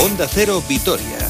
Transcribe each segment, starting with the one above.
Onda Cero Vitoria.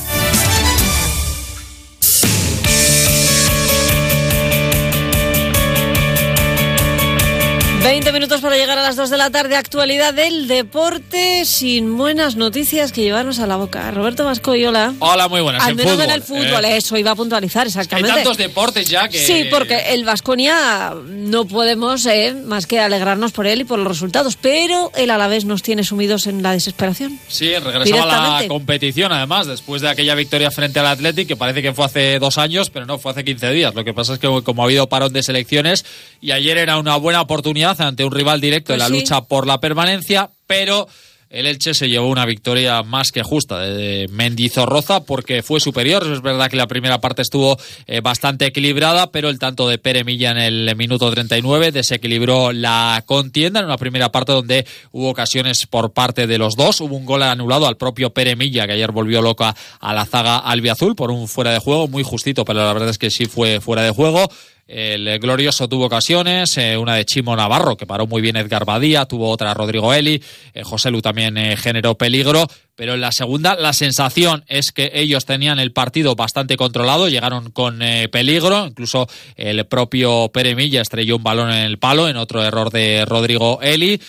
20 minutos para llegar a las 2 de la tarde. Actualidad del deporte sin buenas noticias que llevarnos a la boca. Roberto Vasco hola. Hola, muy buenas. Al en menos fútbol, en el fútbol, eh. eso iba a puntualizar exactamente. Hay tantos deportes ya que. Sí, porque el Vasconia no podemos eh, más que alegrarnos por él y por los resultados, pero el Alavés nos tiene sumidos en la desesperación. Sí, regresaba a la competición además, después de aquella victoria frente al Athletic, que parece que fue hace dos años, pero no, fue hace 15 días. Lo que pasa es que como ha habido parón de selecciones, y ayer era una buena oportunidad ante un rival directo en Pues la sí. lucha por la permanencia, pero el Elche se llevó una victoria más que justa de Mendizorroza porque fue superior. Es verdad que la primera parte estuvo eh, bastante equilibrada, pero el tanto de Pere Milla en el minuto 39 desequilibró la contienda en una primera parte donde hubo ocasiones por parte de los dos. Hubo un gol anulado al propio Pere Milla que ayer volvió loca a la zaga albiazul por un fuera de juego muy justito, pero la verdad es que sí fue fuera de juego. El glorioso tuvo ocasiones, eh, una de Chimo Navarro, que paró muy bien Edgar Badía, tuvo otra Rodrigo Eli, eh, José Lu también eh, generó peligro, pero en la segunda la sensación es que ellos tenían el partido bastante controlado, llegaron con eh, peligro, incluso el propio Pere Milla estrelló un balón en el palo, en otro error de Rodrigo Eli.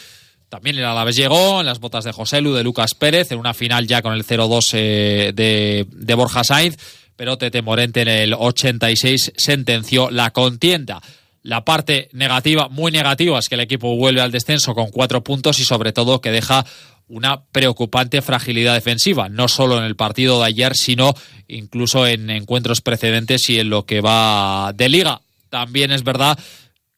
También el Alavés llegó en las botas de José Lu, de Lucas Pérez, en una final ya con el 0-2 eh, de, de Borja Sainz, pero Tete Morente en el 86 sentenció la contienda. La parte negativa, muy negativa, es que el equipo vuelve al descenso con cuatro puntos y sobre todo que deja una preocupante fragilidad defensiva, no solo en el partido de ayer, sino incluso en encuentros precedentes y en lo que va de liga. También es verdad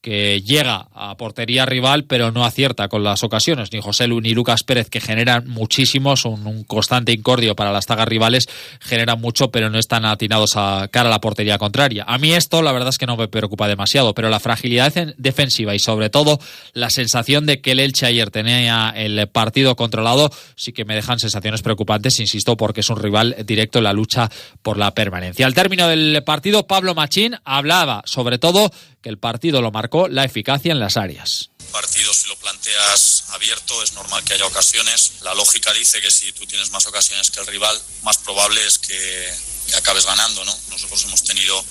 que llega a portería rival, pero no acierta con las ocasiones. Ni José Lu ni Lucas Pérez, que generan muchísimo, son un constante incordio para las tagas rivales, generan mucho, pero no están atinados a cara a la portería contraria. A mí esto, la verdad es que no me preocupa demasiado, pero la fragilidad en- defensiva y sobre todo la sensación de que el Elche ayer tenía el partido controlado, sí que me dejan sensaciones preocupantes, insisto, porque es un rival directo en la lucha por la permanencia. Al término del partido, Pablo Machín hablaba sobre todo que el partido lo marcó la eficacia en las áreas. partido si lo planteas abierto es normal que haya ocasiones. La lógica dice que si tú tienes más ocasiones que el rival, más probable es que, que acabes ganando, ¿no? Nosotros hemos tenido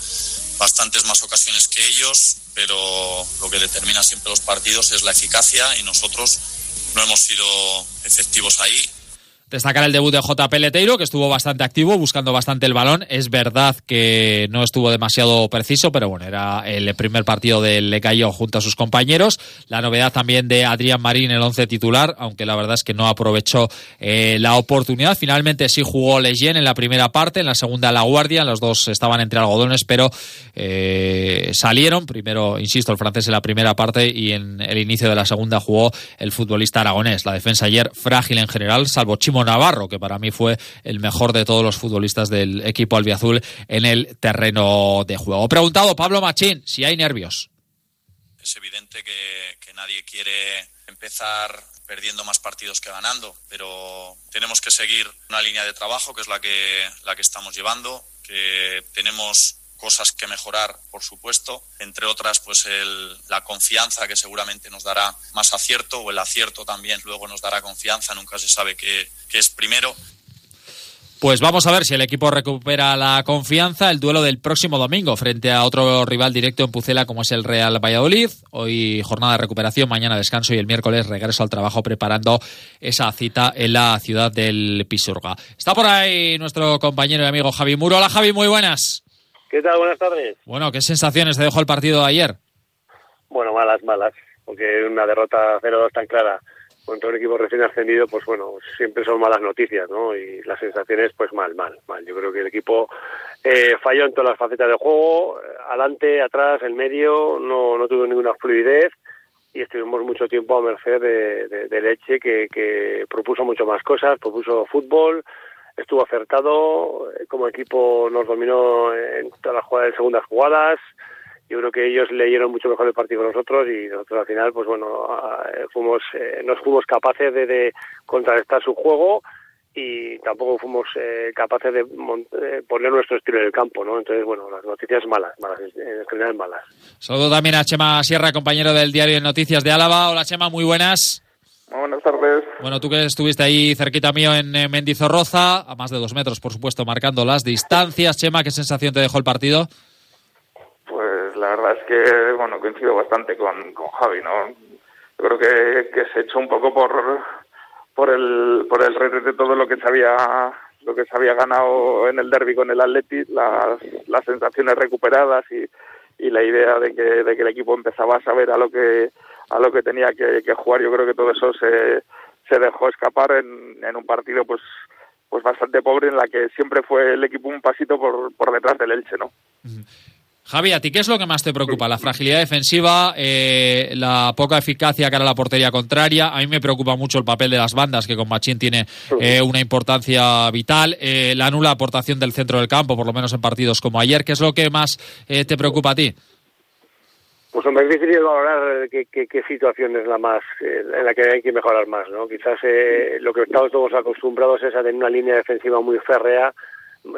bastantes más ocasiones que ellos, pero lo que determina siempre los partidos es la eficacia y nosotros no hemos sido efectivos ahí. Destacar el debut de JP Leteiro, que estuvo bastante activo, buscando bastante el balón. Es verdad que no estuvo demasiado preciso, pero bueno, era el primer partido del Lecayo junto a sus compañeros. La novedad también de Adrián Marín, el once titular, aunque la verdad es que no aprovechó eh, la oportunidad. Finalmente sí jugó Leyen en la primera parte, en la segunda La Guardia. Los dos estaban entre algodones, pero eh, salieron. Primero, insisto, el francés en la primera parte y en el inicio de la segunda jugó el futbolista aragonés. La defensa ayer frágil en general, salvo Chimo Navarro, que para mí fue el mejor de todos los futbolistas del equipo albiazul en el terreno de juego. Preguntado Pablo Machín si hay nervios. Es evidente que, que nadie quiere empezar perdiendo más partidos que ganando, pero tenemos que seguir una línea de trabajo que es la que, la que estamos llevando, que tenemos cosas que mejorar, por supuesto, entre otras, pues el- la confianza que seguramente nos dará más acierto o el acierto también luego nos dará confianza, nunca se sabe qué, qué es primero. Pues vamos a ver si el equipo recupera la confianza. El duelo del próximo domingo frente a otro rival directo en Pucela como es el Real Valladolid. Hoy jornada de recuperación, mañana descanso y el miércoles regreso al trabajo preparando esa cita en la ciudad del Pisurga. Está por ahí nuestro compañero y amigo Javi Muro. Hola Javi, muy buenas. ¿Qué tal? Buenas tardes. Bueno, ¿qué sensaciones te dejó el partido de ayer? Bueno, malas, malas, porque una derrota 0-2 tan clara contra un equipo recién ascendido, pues bueno, siempre son malas noticias, ¿no? Y las sensaciones, pues mal, mal, mal. Yo creo que el equipo eh, falló en todas las facetas del juego, adelante, atrás, en medio, no, no tuvo ninguna fluidez y estuvimos mucho tiempo a merced de, de, de Leche, que, que propuso mucho más cosas, propuso fútbol, estuvo acertado, eh, como equipo nos dominó en todas las jugadas, en segundas jugadas, yo creo que ellos leyeron mucho mejor el partido que nosotros y nosotros al final pues bueno ah, eh, fuimos eh, no fuimos capaces de, de contrarrestar su juego y tampoco fuimos eh, capaces de mon- eh, poner nuestro estilo en el campo no entonces bueno las noticias malas malas en general malas Saludo también a Chema Sierra, compañero del diario de Noticias de Álava. Hola Chema, muy buenas. Buenas tardes. Bueno, tú que estuviste ahí cerquita mío en Mendizorroza, a más de dos metros, por supuesto, marcando las distancias. Chema, ¿qué sensación te dejó el partido? Pues la verdad es que, bueno, coincido bastante con, con Javi, ¿no? Yo creo que, que se echó un poco por, por el, por el de todo lo que se había lo que se había ganado en el derby con el Atleti, las, las sensaciones recuperadas y, y la idea de que, de que el equipo empezaba a saber a lo que a lo que tenía que, que jugar. Yo creo que todo eso se, se dejó escapar en, en un partido pues pues bastante pobre en la que siempre fue el equipo un pasito por, por detrás del Elche, ¿no? Javi, ¿a ti qué es lo que más te preocupa? ¿La fragilidad defensiva? Eh, ¿La poca eficacia cara a la portería contraria? A mí me preocupa mucho el papel de las bandas, que con Machín tiene eh, una importancia vital. Eh, la nula aportación del centro del campo, por lo menos en partidos como ayer. ¿Qué es lo que más eh, te preocupa a ti? Pues hombre, es difícil valorar qué, qué, situación es la más eh, en la que hay que mejorar más, ¿no? Quizás eh, lo que estamos todos acostumbrados es a tener una línea defensiva muy férrea,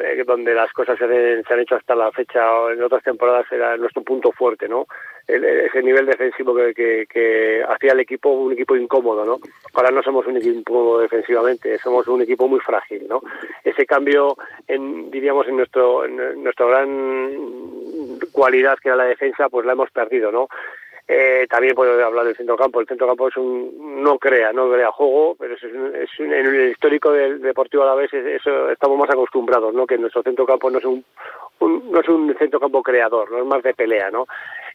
eh, donde las cosas se, se han hecho hasta la fecha o en otras temporadas era nuestro punto fuerte, ¿no? Ese nivel defensivo que, que, que, hacía el equipo un equipo incómodo, ¿no? Ahora no somos un equipo defensivamente, somos un equipo muy frágil, ¿no? Ese cambio, en, diríamos, en nuestro, en nuestro gran cualidad que era la defensa, pues la hemos perdido, ¿no? Eh, también puedo hablar del centro campo. El centro campo es un, no crea, no crea juego, pero es, un, es en el histórico del Deportivo a la vez eso estamos más acostumbrados, ¿no? Que nuestro centro campo no es un, un, no es un centro campo creador, no es más de pelea, ¿no?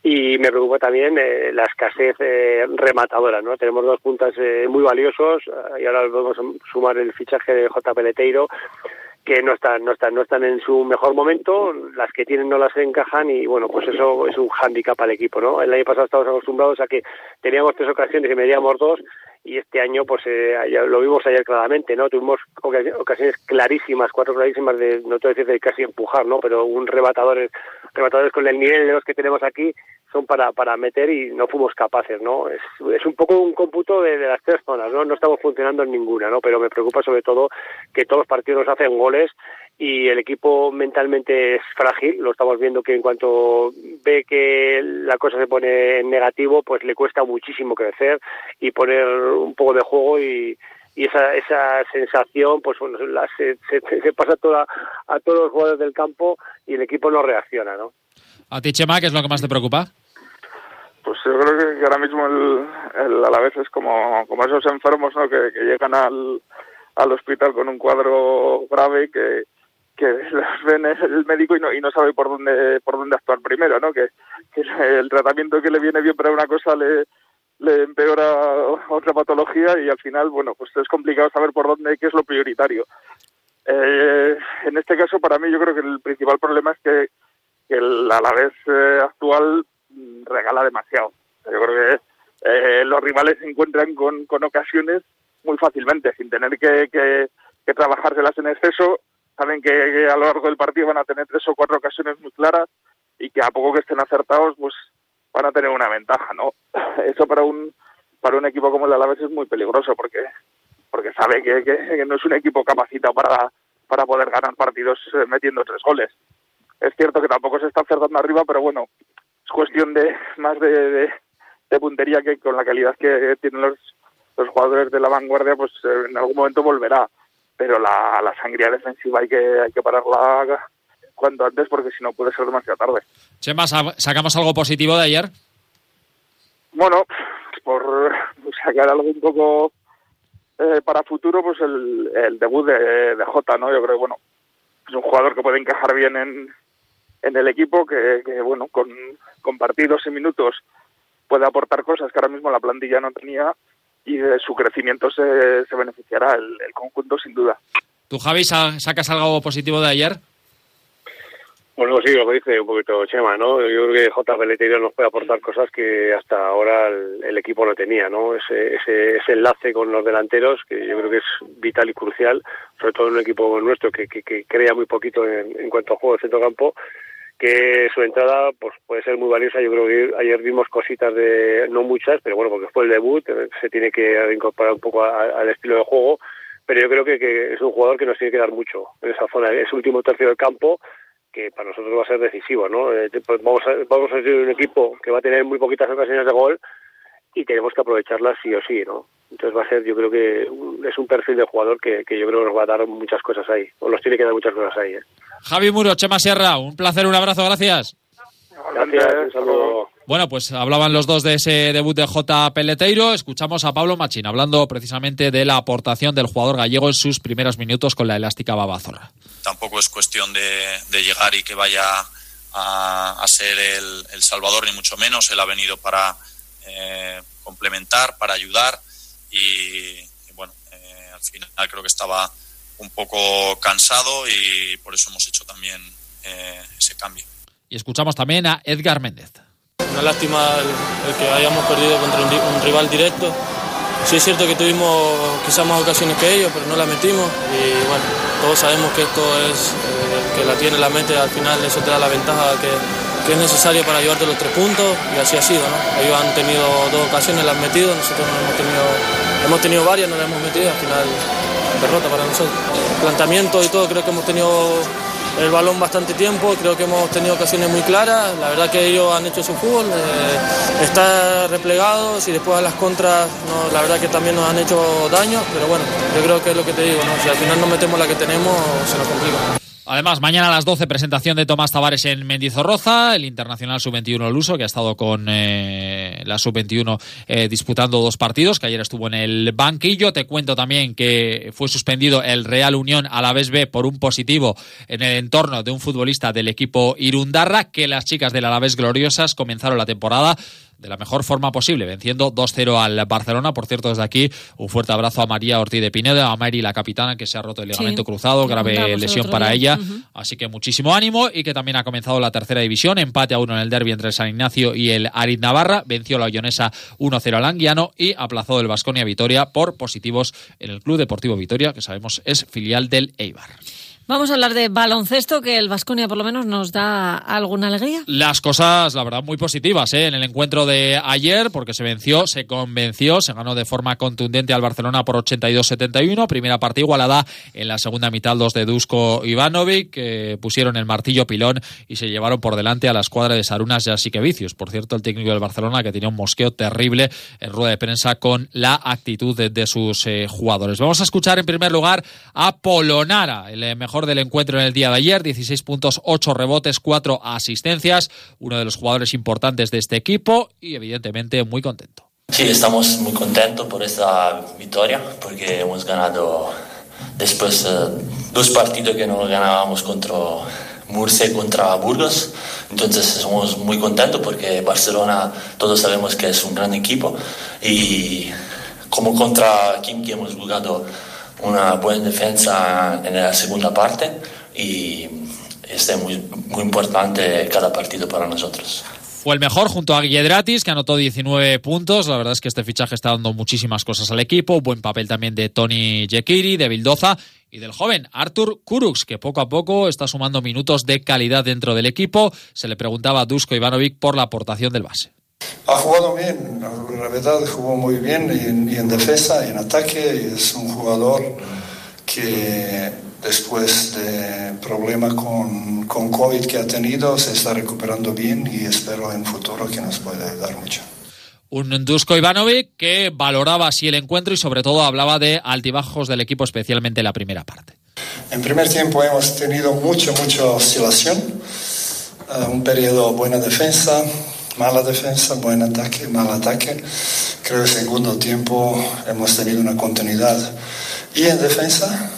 Y me preocupa también eh, la escasez eh, rematadora, ¿no? Tenemos dos puntas eh, muy valiosos y ahora podemos sumar el fichaje de J. Peleteiro que no están, no están, no están en su mejor momento, las que tienen no las encajan y bueno, pues eso es un hándicap al equipo, ¿no? El año pasado estábamos acostumbrados a que teníamos tres ocasiones y medíamos dos y este año pues eh, lo vimos ayer claramente, ¿no? Tuvimos ocasiones clarísimas, cuatro clarísimas de, no te decir de casi empujar, ¿no? Pero un rebatador, rebatadores con el nivel de los que tenemos aquí para, para meter y no fuimos capaces, ¿no? Es, es un poco un cómputo de, las tres zonas, ¿no? No estamos funcionando en ninguna, ¿no? Pero me preocupa sobre todo que todos los partidos nos hacen goles y el equipo mentalmente es frágil, lo estamos viendo que en cuanto ve que la cosa se pone en negativo, pues le cuesta muchísimo crecer y poner un poco de juego y, esa, esa sensación, pues la, se, se, se, pasa a, toda, a todos los jugadores del campo y el equipo no reacciona, ¿no? ¿A ti, Chema, qué es lo que más te preocupa? Pues yo creo que, ahora mismo el, el a la vez es como, como esos enfermos ¿no? que, que llegan al, al hospital con un cuadro grave que, que los ven el médico y no, y no sabe por dónde por dónde actuar primero, ¿no? Que, que el tratamiento que le viene bien para una cosa le, le empeora otra patología y al final, bueno, pues es complicado saber por dónde, qué es lo prioritario. Eh, en este caso, para mí, yo creo que el principal problema es que, que el Alavés eh, actual regala demasiado. Yo creo que eh, los rivales se encuentran con, con ocasiones muy fácilmente, sin tener que, que, que trabajárselas en exceso. Saben que, a lo largo del partido van a tener tres o cuatro ocasiones muy claras y que a poco que estén acertados, pues van a tener una ventaja, ¿no? Eso para un para un equipo como el Alavés es muy peligroso porque porque sabe que, que, que no es un equipo capacitado para para poder ganar partidos eh, metiendo tres goles. Es cierto que tampoco se está acertando arriba, pero bueno, es cuestión de más de, de, de puntería que con la calidad que tienen los, los jugadores de la vanguardia, pues eh, en algún momento volverá. Pero la, la sangría defensiva hay que, hay que pararla cuanto antes porque si no puede ser demasiado tarde. Chema, ¿sacamos algo positivo de ayer? Bueno, por sacar algo un poco eh, para futuro, pues el, el debut de, de Jota, ¿no? Yo creo que, bueno, es un jugador que puede encajar bien en, en el equipo, que, que bueno, con, con partidos y minutos puede aportar cosas que ahora mismo la plantilla no tenía y de su crecimiento se, se beneficiará el, el, conjunto sin duda. ¿Tú, Javi, sacas algo positivo de ayer? Bueno, sí, lo que dice un poquito Chema, ¿no? Yo creo que J. Peleteiro nos puede aportar cosas que hasta ahora el, el, equipo no tenía, ¿no? Ese, ese, ese enlace con los delanteros, que yo creo que es vital y crucial, sobre todo en un equipo nuestro que, que, que crea muy poquito en, en cuanto a juego de centro campo, que su entrada pues puede ser muy valiosa. Yo creo que ayer vimos cositas de, no muchas, pero bueno, porque fue el debut, se tiene que incorporar un poco a, al estilo de juego, pero yo creo que, que es un jugador que nos tiene que dar mucho en esa zona. Es último tercio del campo, que para nosotros va a ser decisivo, ¿no? Eh, pues vamos a, vamos a ser un equipo que va a tener muy poquitas ocasiones de gol y tenemos que aprovecharlas sí o sí, ¿no? Entonces va a ser, yo creo que es un perfil de jugador que, que yo creo que nos va a dar muchas cosas ahí, o nos tiene que dar muchas cosas ahí. ¿eh? Javi Muro, Chema Sierra, un placer, un abrazo, gracias. Gracias, un saludo. Bueno, pues hablaban los dos de ese debut de J. Peleteiro. Escuchamos a Pablo Machín hablando precisamente de la aportación del jugador gallego en sus primeros minutos con la elástica Babazorra. Tampoco es cuestión de, de llegar y que vaya a, a ser el, el, Salvador, ni mucho menos. Él ha venido para eh, complementar, para ayudar y, y bueno, eh, al final creo que estaba un poco cansado y por eso hemos hecho también eh, ese cambio. Y escuchamos también a Edgar Méndez. Una lástima el, el que hayamos perdido contra un, un, rival directo. Sí es cierto que tuvimos quizás más ocasiones que ellos, pero no las metimos. Y bueno, todos sabemos que esto es, eh, que la tiene la mente, al final eso te da la ventaja que, que es necesario para llevarte los tres puntos y así ha sido. ¿no? Ellos han tenido dos ocasiones, las han metido, nosotros no hemos tenido, hemos tenido varias, no las hemos metido, al final derrota para nosotros. Planteamiento y todo, creo que hemos tenido el balón bastante tiempo, creo que hemos tenido ocasiones muy claras, la verdad que ellos han hecho su fútbol, eh, está replegados y después a las contras, la verdad que también nos han hecho daño, pero bueno, yo creo que es lo que te digo, si al final no metemos la que tenemos, se nos complica. Además, mañana a las 12 presentación de Tomás Tavares en Mendizorroza, el internacional sub-21 Luso, que ha estado con eh, la sub-21 eh, disputando dos partidos, que ayer estuvo en el banquillo. Te cuento también que fue suspendido el Real Unión a la vez B por un positivo en el entorno de un futbolista del equipo Irundarra, que las chicas del Alavés Gloriosas comenzaron la temporada de la mejor forma posible, venciendo 2-0 al Barcelona. Por cierto, desde aquí un fuerte abrazo a María Ortiz de Pinedo, a Mary, la capitana, que se ha roto el ligamento sí, cruzado, grave lesión para ella. Uh -huh. Así que muchísimo ánimo y que también ha comenzado la tercera división. Empate a uno en el derby entre el San Ignacio y el Arid Navarra. Venció la Ollonesa 1-0 al Anguiano y aplazó el Vasconia Vitoria por positivos en el Club Deportivo Vitoria, que sabemos es filial del Eibar. Vamos a hablar de baloncesto, que el Vasconia por lo menos nos da alguna alegría. Las cosas, la verdad, muy positivas ¿eh? en el encuentro de ayer, porque se venció, se convenció, se ganó de forma contundente al Barcelona por 82-71. Primera parte igualada en la segunda mitad los de Dusko Ivanovic, pusieron el martillo pilón y se llevaron por delante a la escuadra de Sarunas y Asiquevicius. Por cierto, el técnico del Barcelona que tenía un mosqueo terrible en rueda de prensa con la actitud de, sus eh, jugadores. Vamos a escuchar en primer lugar a Polonara, el mejor del encuentro en el día de ayer, 16 puntos, 8 rebotes, 4 asistencias, uno de los jugadores importantes de este equipo y evidentemente muy contento. Sí, estamos muy contentos por esta victoria porque hemos ganado después eh, dos partidos que no ganábamos contra Murcia y contra Burgos. Entonces somos muy contentos porque Barcelona todos sabemos que es un gran equipo y como contra Kim que hemos jugado una buena defensa en la segunda parte y este es muy, importante cada partido para nosotros. Fue el mejor junto a Guilledratis, que anotó 19 puntos. La verdad es que este fichaje está dando muchísimas cosas al equipo. Buen papel también de Tony Jekiri, de Bildoza y del joven Artur Kurux, que poco a poco está sumando minutos de calidad dentro del equipo. Se le preguntaba a Dusko Ivanovic por la aportación del base. Ha jugado bien, la verdad jugó muy bien y en, y en defensa y en ataque. Es un jugador que después de problemas con, con COVID que ha tenido se está recuperando bien y espero en futuro que nos pueda ayudar mucho. Un Dusko Ivanovic que valoraba así el encuentro y sobre todo hablaba de altibajos del equipo, especialmente en la primera parte. En primer tiempo hemos tenido mucho, mucha oscilación, uh, un periodo buena defensa, mala defensa, buen ataque, mal ataque. Creo que segundo tiempo hemos tenido una continuidad y en defensa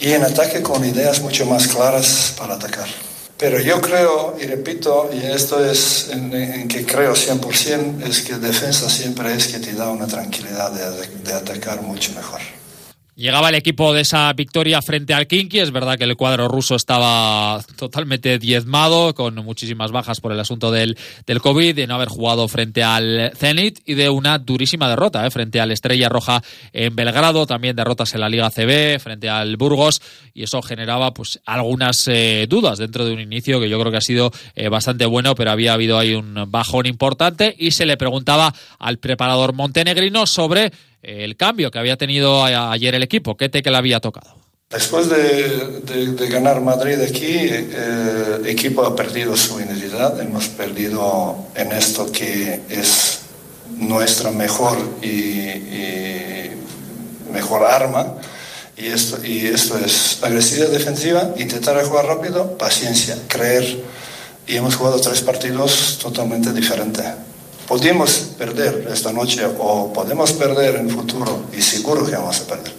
y en ataque con ideas mucho más claras para atacar. Pero yo creo, y repito, y esto es en, que creo 100%, es que defensa siempre es que te da una tranquilidad de, de atacar mucho mejor. Llegaba el equipo de esa victoria frente al Kinky. Es verdad que el cuadro ruso estaba totalmente diezmado, con muchísimas bajas por el asunto del, del COVID, de no haber jugado frente al Zenit y de una durísima derrota ¿eh? frente al Estrella Roja en Belgrado. También derrotas en la Liga CB frente al Burgos y eso generaba pues algunas eh, dudas dentro de un inicio que yo creo que ha sido eh, bastante bueno, pero había habido ahí un bajón importante y se le preguntaba al preparador montenegrino sobre el cambio que había tenido ayer el equipo, ¿qué te que le había tocado? Después de, de, de ganar Madrid aquí, eh, el equipo ha perdido su identidad, hemos perdido en esto que es nuestra mejor y, mejor arma. Y esto, y esto es agresividad defensiva, intentar jugar rápido, paciencia, creer. Y hemos jugado tres partidos totalmente diferentes. Podemos perder esta noche o podemos perder en futuro y seguro que vamos a perder.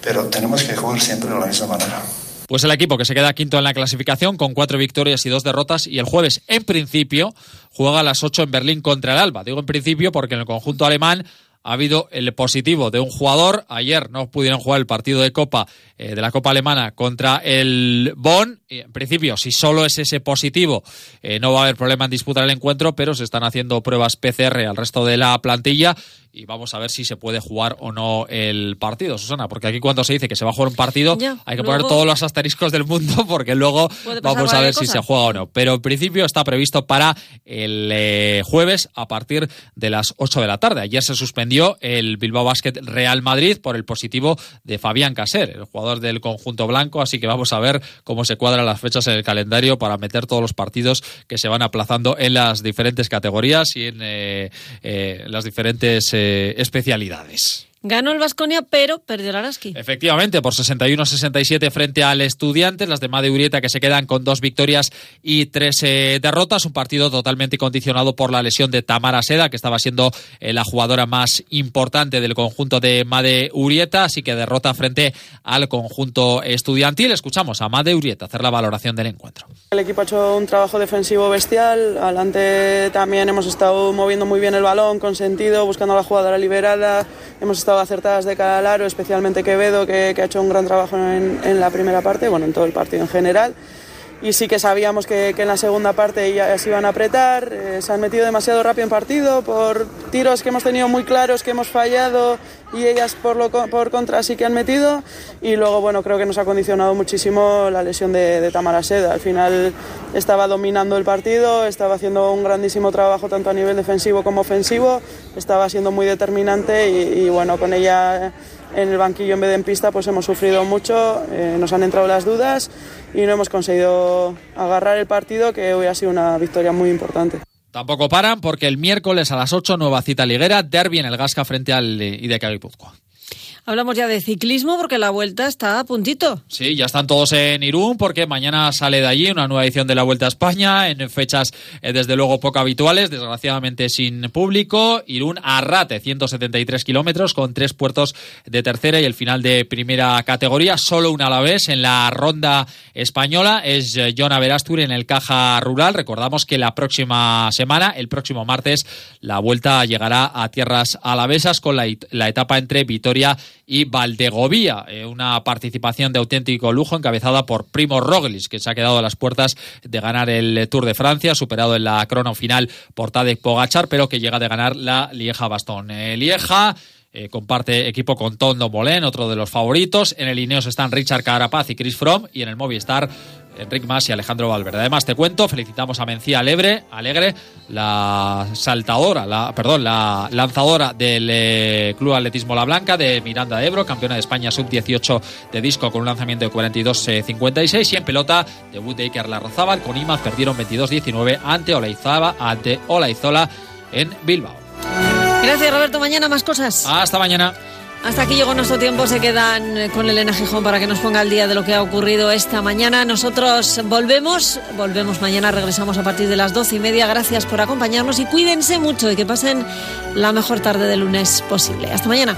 Pero tenemos que jugar siempre de la misma manera. Pues el equipo que se queda quinto en la clasificación con cuatro victorias y dos derrotas y el jueves, en principio, juega a las ocho en Berlín contra el Alba. Digo en principio porque en el conjunto alemán ha habido el positivo de un jugador. Ayer no pudieron jugar el partido de Copa eh, de la Copa Alemana contra el Bonn. En principio, si solo es ese positivo, eh, no va a haber problema en disputar el encuentro, pero se están haciendo pruebas PCR al resto de la plantilla y vamos a ver si se puede jugar o no el partido, Susana, porque aquí cuando se dice que se va a jugar un partido hay que poner todos los asteriscos del mundo porque luego vamos a ver si se juega o no. Pero en principio está previsto para el eh, jueves a partir de las 8 de la tarde. Ayer se suspendió el Bilbao Basket Real Madrid por el positivo de Fabián Caser, el jugador del conjunto blanco, así que vamos a ver cómo se cuadran las fechas en el calendario para meter todos los partidos que se van aplazando en las diferentes categorías y en eh, eh, las diferentes especialidades. Ganó el Vasconia, pero perdió el Araski. Efectivamente, por 61-67 frente al Estudiantes, las de Made Urieta que se quedan con dos victorias y tres eh, derrotas. Un partido totalmente condicionado por la lesión de Tamara Seda, que estaba siendo eh, la jugadora más importante del conjunto de Made Urieta, así que derrota frente al conjunto estudiantil. Escuchamos a Made Urieta hacer la valoración del encuentro. El equipo ha hecho un trabajo defensivo bestial. Adelante también hemos estado moviendo muy bien el balón, con sentido, buscando a la jugadora liberada. Hemos estado acertadas de cada lado, especialmente Quevedo, que, ha hecho un gran trabajo en, en, la primera parte, bueno, en todo el partido en general y sí que sabíamos que, en la segunda parte ya se iban a apretar, eh, se han metido demasiado rápido en partido por tiros que hemos tenido muy claros, que hemos fallado y ellas por, lo, por contra sí que han metido. Y luego bueno creo que nos ha condicionado muchísimo la lesión de, Tamara Seda, al final estaba dominando el partido, estaba haciendo un grandísimo trabajo tanto a nivel defensivo como ofensivo, estaba siendo muy determinante y, y bueno con ella en el banquillo en vez de en pista pues hemos sufrido mucho, eh, nos han entrado las dudas y no hemos conseguido agarrar el partido que hoy ha sido una victoria muy importante. Tampoco paran porque el miércoles a las 8 nueva cita liguera, derby en el Gasca frente al IDK Guipúzcoa. Hablamos ya de ciclismo porque la vuelta está a puntito. Sí, ya están todos en Irún porque mañana sale de allí una nueva edición de la Vuelta a España en fechas eh, desde luego poco habituales, desgraciadamente sin público. Irún Arrate, 173 kilómetros con tres puertos de tercera y el final de primera categoría. Solo una a la vez en la ronda española es eh, John Averastur en el Caja Rural. Recordamos que la próxima semana, el próximo martes, la vuelta llegará a tierras alavesas con la, etapa entre Vitoria Valdegovía, eh, una participación de auténtico lujo encabezada por Primo Roglic, que se ha quedado a las puertas de ganar el Tour de Francia, superado en la crono final por Tadej Pogachar, pero que llega de ganar la Lieja-Bastón. Eh, Lieja eh, comparte equipo con Tondo Molén, otro de los favoritos. En el Ineos están Richard Carapaz y Chris Fromm y en el Movistar Enric Mas y Alejandro Valverde. Además, te cuento, felicitamos a Mencía Alegre, Alegre la saltadora, la, perdón, la lanzadora del eh, Club Atletismo La Blanca de Miranda de Ebro, campeona de España sub-18 de disco con un lanzamiento de 42-56 y en pelota, debut de Iker Larrazábal con Imaz perdieron 22-19 ante Olaizola, ante Olaizola en Bilbao. Gracias Roberto, mañana más cosas. Hasta mañana. Hasta aquí llegó nuestro tiempo, se quedan eh, con Elena Gijón para que nos ponga al día de lo que ha ocurrido esta mañana. Nosotros volvemos, volvemos mañana, regresamos a partir de las doce y media. Gracias por acompañarnos y cuídense mucho y que pasen la mejor tarde de lunes posible. Hasta mañana.